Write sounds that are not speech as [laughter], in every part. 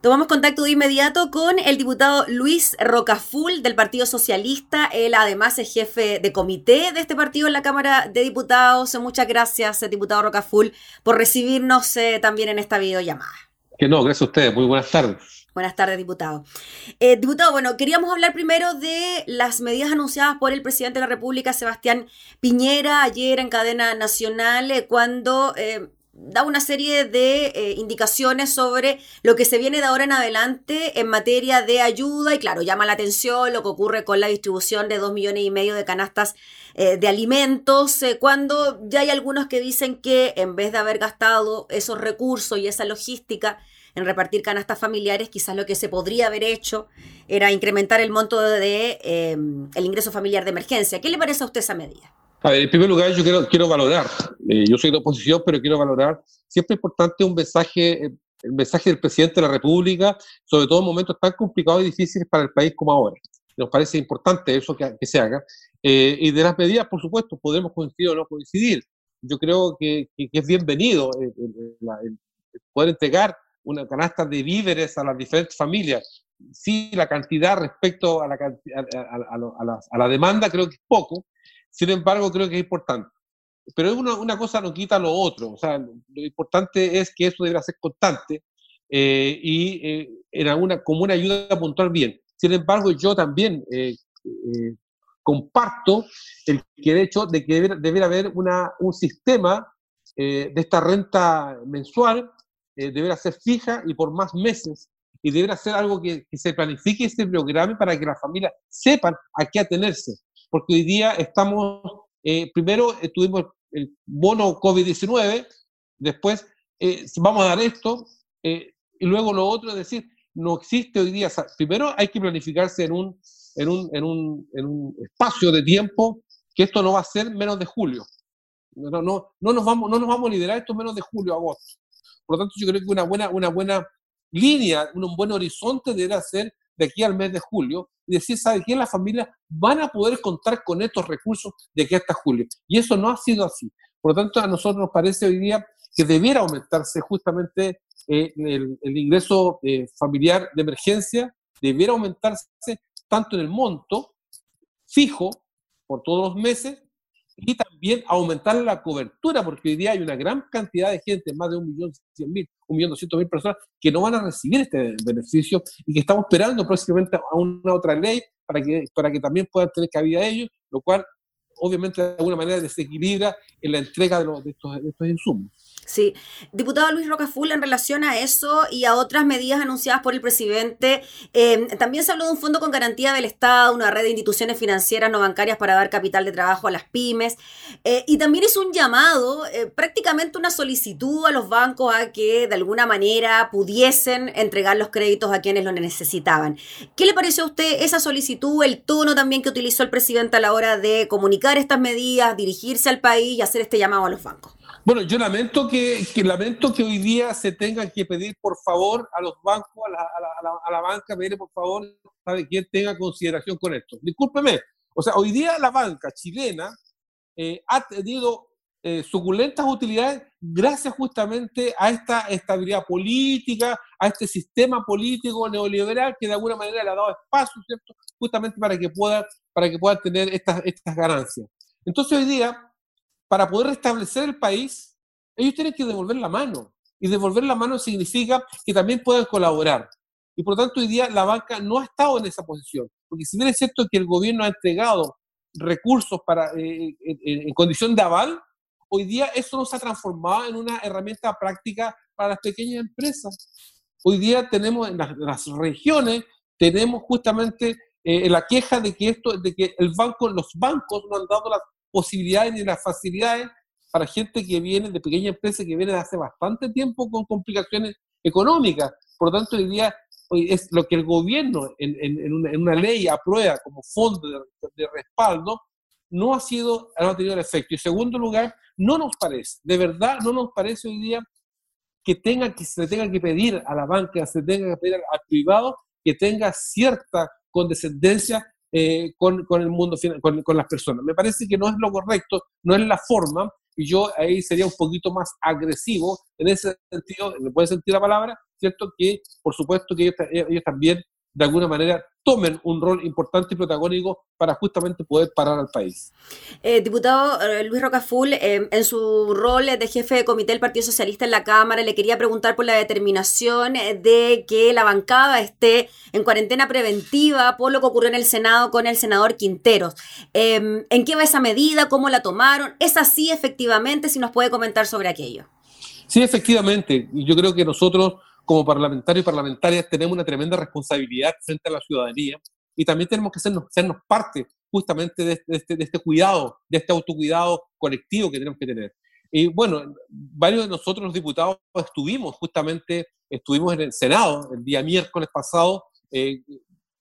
Tomamos contacto de inmediato con el diputado Luis Rocaful del Partido Socialista. Él además es jefe de comité de este partido en la Cámara de Diputados. Muchas gracias, diputado Rocaful, por recibirnos eh, también en esta videollamada. Que no, gracias a ustedes. Muy buenas tardes. Buenas tardes, diputado. Eh, diputado, bueno, queríamos hablar primero de las medidas anunciadas por el presidente de la República, Sebastián Piñera, ayer en cadena nacional, eh, cuando da una serie de eh, indicaciones sobre lo que se viene de ahora en adelante en materia de ayuda y claro, llama la atención lo que ocurre con la distribución de dos millones y medio de canastas eh, de alimentos, eh, cuando ya hay algunos que dicen que en vez de haber gastado esos recursos y esa logística en repartir canastas familiares, quizás lo que se podría haber hecho era incrementar el monto de el ingreso familiar de emergencia. ¿Qué le parece a usted esa medida? A ver, en primer lugar, yo quiero, quiero valorar, eh, yo soy de oposición, pero quiero valorar, siempre es importante un mensaje, eh, el mensaje del presidente de la República, sobre todo en momentos tan complicados y difíciles para el país como ahora. Nos parece importante eso que, que se haga. Eh, y de las medidas, por supuesto, podemos coincidir o no coincidir. Yo creo que, que, es bienvenido el, poder entregar una canasta de víveres a las diferentes familias. Sí, la cantidad respecto a la, a, la, a la demanda creo que es poco, sin embargo, creo que es importante. Pero una, una cosa no quita lo otro. O sea, lo importante es que eso deberá ser constante eh, y eh, en alguna, como una ayuda puntual bien. Sin embargo, yo también eh, comparto el que de hecho de que debería, haber una, un sistema de esta renta mensual, deberá ser fija y por más meses, y deberá ser algo que, que se planifique y se programe para que las familias sepan a qué atenerse porque hoy día estamos, eh, primero eh, tuvimos el bono COVID-19, después eh, vamos a dar esto, y luego lo otro es decir, no existe hoy día, primero hay que planificarse en un, en un, en un, en un espacio de tiempo que esto no va a ser menos de julio. No, no, no, nos vamos, no nos vamos a liderar esto menos de julio, agosto. Por lo tanto, yo creo que una buena, una buena línea, un buen horizonte deberá ser de aquí al mes de julio y decir, ¿sabe qué? Las familias van a poder contar con estos recursos de aquí hasta julio. Y eso no ha sido así. Por lo tanto, a nosotros nos parece hoy día que debiera aumentarse justamente eh, el, ingreso eh, familiar de emergencia, debiera aumentarse tanto en el monto fijo por todos los meses también aumentar la cobertura, porque hoy día hay una gran cantidad de gente, más de un millón cien mil, un millón doscientos mil personas, que no van a recibir este beneficio y que estamos esperando próximamente a una otra ley para que, para que también puedan tener cabida ellos, lo cual obviamente de alguna manera desequilibra en la entrega de, estos, insumos. Sí, diputado Luis Rocaful, en relación a eso y a otras medidas anunciadas por el presidente, em, también se habló de un fondo con garantía del Estado, una red de instituciones financieras no bancarias para dar capital de trabajo a las pymes, eh, y también hizo un llamado, eh, prácticamente una solicitud a los bancos a que de alguna manera pudiesen entregar los créditos a quienes lo necesitaban. ¿Qué le pareció a usted esa solicitud, el tono también que utilizó el presidente a la hora de comunicar estas medidas, dirigirse al país y hacer este llamado a los bancos? Bueno, yo lamento que, lamento que hoy día se tenga que pedir por favor a los bancos, a la, a a banca, pedirle por favor, sabe quién tenga consideración con esto. Discúlpeme, o sea, hoy día la banca chilena eh, ha tenido eh, suculentas utilidades gracias justamente a esta estabilidad política, a este sistema político neoliberal que de alguna manera le ha dado espacio, ¿cierto? Justamente para que pueda, para que pueda tener estas, estas ganancias. Entonces hoy día para poder restablecer el país, ellos tienen que devolver la mano. Y devolver la mano significa que también puedan colaborar. Y por lo tanto, hoy día la banca no ha estado en esa posición. Porque si bien es cierto que el gobierno ha entregado recursos para, eh, en, condición de aval, hoy día eso no se ha transformado en una herramienta práctica para las pequeñas empresas. Hoy día tenemos en las, regiones, tenemos justamente eh, la queja de que esto, de que el banco, los bancos no han dado las posibilidades ni las facilidades para gente que viene de pequeña empresa, que viene de hace bastante tiempo con complicaciones económicas. Por lo tanto, hoy día es lo que el gobierno en, en, una, ley aprueba como fondo de, respaldo, no ha sido, no ha tenido el efecto. Y en segundo lugar, no nos parece, de verdad no nos parece hoy día que, tenga, que se tenga que pedir a la banca, se tenga que pedir al privado que tenga cierta condescendencia eh, con, con, el mundo, con, con, las personas. Me parece que no es lo correcto, no es la forma, y yo ahí sería un poquito más agresivo en ese sentido, ¿me puede sentir la palabra? ¿cierto? Que por supuesto que ellos también de alguna manera tomen un rol importante y protagónico para justamente poder parar al país. Eh, diputado eh, Luis Rocaful, eh, en su rol de jefe de comité del Partido Socialista en la Cámara, le quería preguntar por la determinación de que la bancada esté en cuarentena preventiva por lo que ocurrió en el Senado con el senador Quinteros. Em, ¿En qué va esa medida? ¿Cómo la tomaron? ¿Es así efectivamente? Si nos puede comentar sobre aquello. Sí, efectivamente. Yo creo que nosotros como parlamentarios y parlamentarias tenemos una tremenda responsabilidad frente a la ciudadanía y también tenemos que sernos, sernos parte justamente de este, de este, cuidado, de este autocuidado colectivo que tenemos que tener. Y bueno, varios de nosotros los diputados estuvimos justamente, estuvimos en el Senado el día miércoles pasado, eh,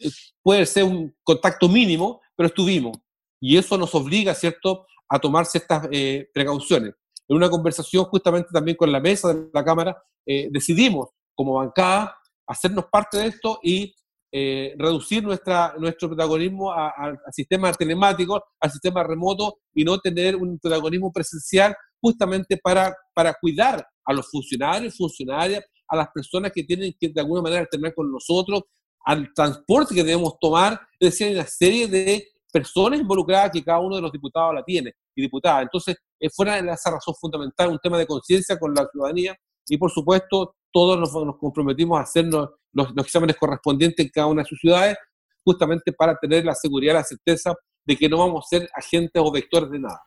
eh, puede ser un contacto mínimo, pero estuvimos. Y eso nos obliga, ¿cierto?, a tomar ciertas eh, precauciones. En una conversación justamente también con la mesa de la Cámara, decidimos como bancada, hacernos parte de esto y eh, reducir nuestra, nuestro protagonismo al sistema telemático, al sistema remoto y no tener un protagonismo presencial justamente para, para cuidar a los funcionarios, funcionarias, a las personas que tienen que de alguna manera tener con nosotros, al transporte que debemos tomar, es decir, hay una serie de personas involucradas que cada uno de los diputados la tiene y diputadas. Entonces, eh, fuera de esa razón fundamental, un tema de conciencia con la ciudadanía y, por supuesto, todos nos, comprometimos a hacernos los, exámenes correspondientes en cada una de sus ciudades, justamente para tener la seguridad, la certeza de que no vamos a ser agentes o vectores de nada.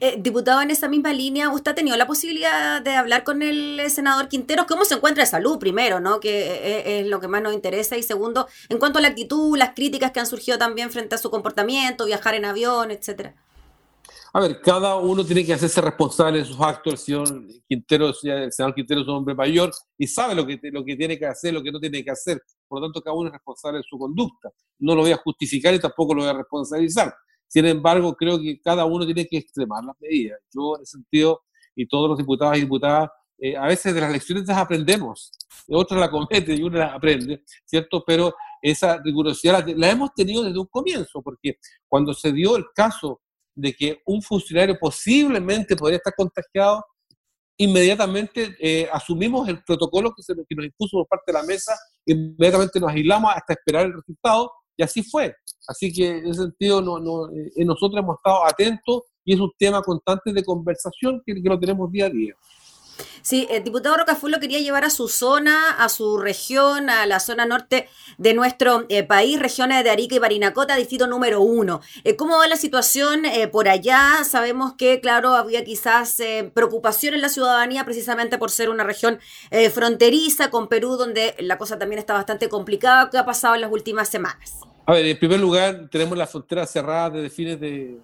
Eh, diputado, en esa misma línea, ¿usted ha tenido la posibilidad de hablar con el senador Quintero? ¿Cómo se encuentra de salud, primero, ¿no? que eh, eh, es, lo que más nos interesa? Y segundo, en cuanto a la actitud, las críticas que han surgido también frente a su comportamiento, viajar en avión, etcétera. A ver, cada uno tiene que hacerse responsable de sus actos. El señor Quintero, el senador Quintero es un hombre mayor y sabe lo que, lo que tiene que hacer, lo que no tiene que hacer. Por lo tanto, cada uno es responsable de su conducta. No lo voy a justificar y tampoco lo voy a responsabilizar. Sin embargo, creo que cada uno tiene que extremar las medidas. Yo, en ese sentido, y todos los diputados y diputadas, eh, a veces de las lecciones las aprendemos, otros la cometen y uno las aprende, ¿cierto? Pero esa rigurosidad la, la hemos tenido desde un comienzo, porque cuando se dio el caso de que un funcionario posiblemente podría estar contagiado, inmediatamente eh, asumimos el protocolo que, se, nos impuso por parte de la mesa, inmediatamente nos aislamos hasta esperar el resultado, y así fue. Así que en ese sentido no, no, eh, nosotros hemos estado atentos y es un tema constante de conversación que lo tenemos día a día. Sí, el diputado Rocaful lo quería llevar a su zona, a su región, a la zona norte de nuestro eh, país, regiones de Arica y Parinacota, distrito número uno. Eh, ¿Cómo va la situación eh, por allá? Sabemos que, claro, había quizás preocupación en la ciudadanía precisamente por ser una región fronteriza con Perú, donde la cosa también está bastante complicada. ¿Qué ha pasado en las últimas semanas? A ver, en primer lugar, tenemos la frontera cerrada desde fines de,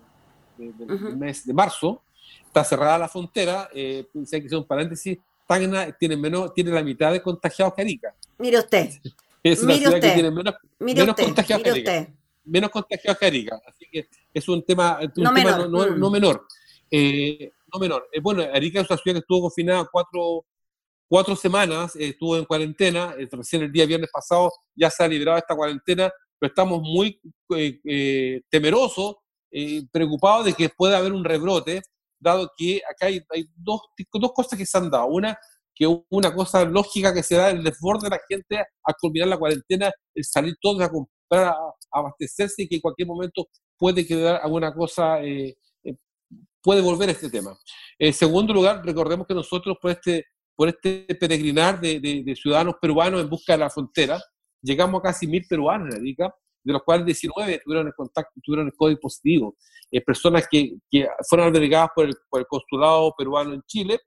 del mes de marzo está cerrada la frontera, eh, hay que un paréntesis, Tacna tiene, menos, tiene la mitad de contagiados que Arica. Mire usted. [laughs] Es una ciudad que tiene menos, menos contagiados que Arica. Menos contagiados que Arica. Así que es un tema, no, menor. No, menor. Eh, no menor. Eh, bueno, Arica es una ciudad que estuvo confinada cuatro, cuatro semanas, eh, estuvo en cuarentena, recién el día viernes pasado ya se ha liberado esta cuarentena, pero estamos muy temerosos, preocupados de que pueda haber un rebrote dado que acá hay, dos, dos cosas que se han dado. Una, que una cosa lógica que se da el desborde de la gente al culminar la cuarentena, el salir todos a comprar, a, abastecerse y que en cualquier momento puede quedar alguna cosa, eh, eh, puede volver a este tema. En segundo lugar, recordemos que nosotros por este, por este peregrinar de, de, ciudadanos peruanos en busca de la frontera, llegamos a casi mil peruanos en Arica, de los cuales 19 tuvieron el contacto, tuvieron el código positivo. Eh, personas que, que, fueron albergadas por el, por el, consulado peruano en Chile,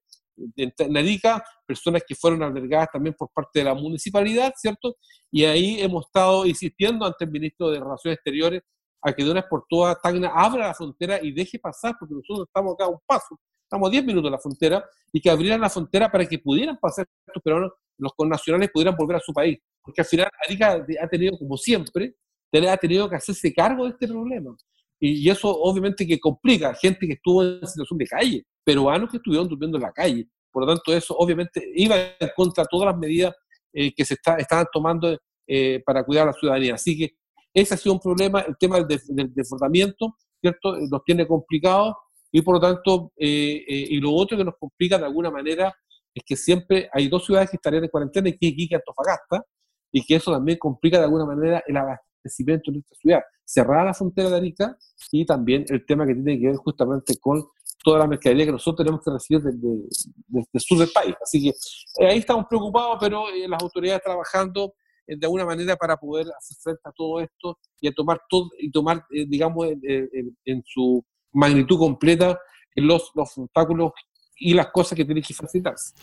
en Arica, personas que fueron albergadas también por parte de la municipalidad, ¿cierto? Y ahí hemos estado insistiendo ante el ministro de Relaciones Exteriores a que de una vez por todas Tacna abra la frontera y deje pasar, porque nosotros estamos acá a un paso, estamos a 10 minutos de la frontera, y que abrieran la frontera para que pudieran pasar estos peruanos, los connacionales pudieran volver a su país. Porque al final Arica ha tenido, como siempre, ha tenido que hacerse cargo de este problema. Y, eso obviamente que complica. Gente que estuvo en situación de calle, peruanos que estuvieron durmiendo en la calle. Por lo tanto, eso obviamente iba en contra de todas las medidas eh, que se está, estaban tomando eh, para cuidar a la ciudadanía. Así que ese ha sido un problema, el tema del, desbordamiento, ¿cierto? Eh, nos tiene complicados y por lo tanto, y lo otro que nos complica de alguna manera es que siempre hay dos ciudades que estarían en cuarentena, y que y Antofagasta, y que eso también complica de alguna manera el abastecimiento en esta ciudad. Cerrada la frontera de Arica y también el tema que tiene que ver justamente con toda la mercadería que nosotros tenemos que recibir desde, el sur del país. Así que eh, ahí estamos preocupados, pero eh, las autoridades trabajando eh, de alguna manera para poder hacer frente a todo esto y a tomar todo y tomar, digamos, en, su magnitud completa los, los obstáculos y las cosas que tienen que facilitarse.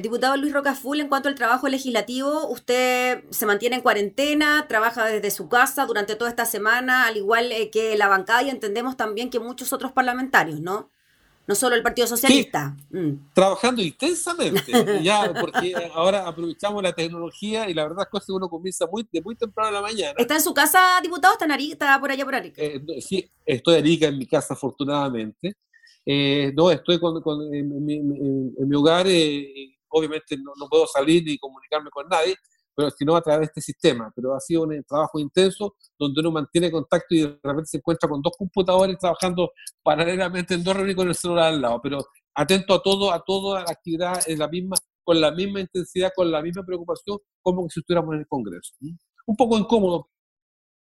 diputado Luis Rocaful, en cuanto al trabajo legislativo, usted se mantiene en cuarentena, trabaja desde su casa durante toda esta semana, al igual que la bancada y entendemos también que muchos otros parlamentarios, ¿no? no solo el Partido Socialista. Mm. Trabajando intensamente, [laughs] ya, porque ahora aprovechamos la tecnología y la verdad es que uno comienza muy, de muy temprano en la mañana. ¿Está en su casa, diputado? ¿Está, en Arica, está por allá por Arica? Eh, sí, estoy en Arica en mi casa, afortunadamente. Eh, no, estoy en, mi, hogar, eh, obviamente no, no, puedo salir ni comunicarme con nadie, pero sino a través de este sistema. Pero ha sido un trabajo intenso donde uno mantiene contacto y de repente se encuentra con dos computadores trabajando paralelamente en dos reuniones con el celular al lado, pero atento a todo, a toda la actividad en la misma, con la misma intensidad, con la misma preocupación, como si estuviéramos en el Congreso. Un poco incómodo,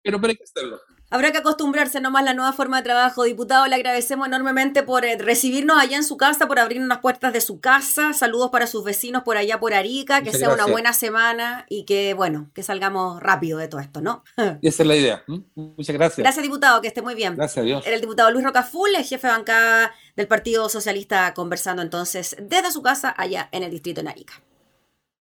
pero, pero hay que hacerlo. Habrá que acostumbrarse nomás a la nueva forma de trabajo. Diputado, le agradecemos enormemente por eh, recibirnos allá en su casa, por abrirnos las puertas de su casa. Saludos para sus vecinos por allá por Arica, que sea una buena semana y que, bueno, que salgamos rápido de todo esto, ¿no? esa es la idea. Muchas gracias. Gracias, diputado, que esté muy bien. Gracias a Dios. Era el diputado Luis Rocaful, el jefe de bancada del Partido Socialista, conversando entonces desde su casa allá en el distrito de Arica.